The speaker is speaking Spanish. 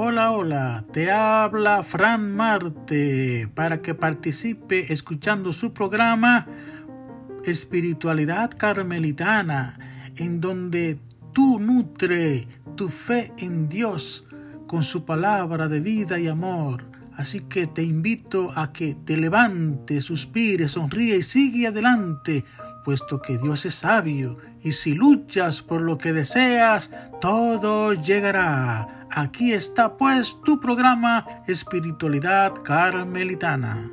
Hola, hola, te habla Fran Marte para que participe escuchando su programa Espiritualidad Carmelitana, en donde tú nutre tu fe en Dios con su palabra de vida y amor. Así que te invito a que te levantes, suspire, sonríe y sigue adelante, puesto que Dios es sabio y si luchas por lo que deseas, todo llegará. Aquí está pues tu programa Espiritualidad Carmelitana.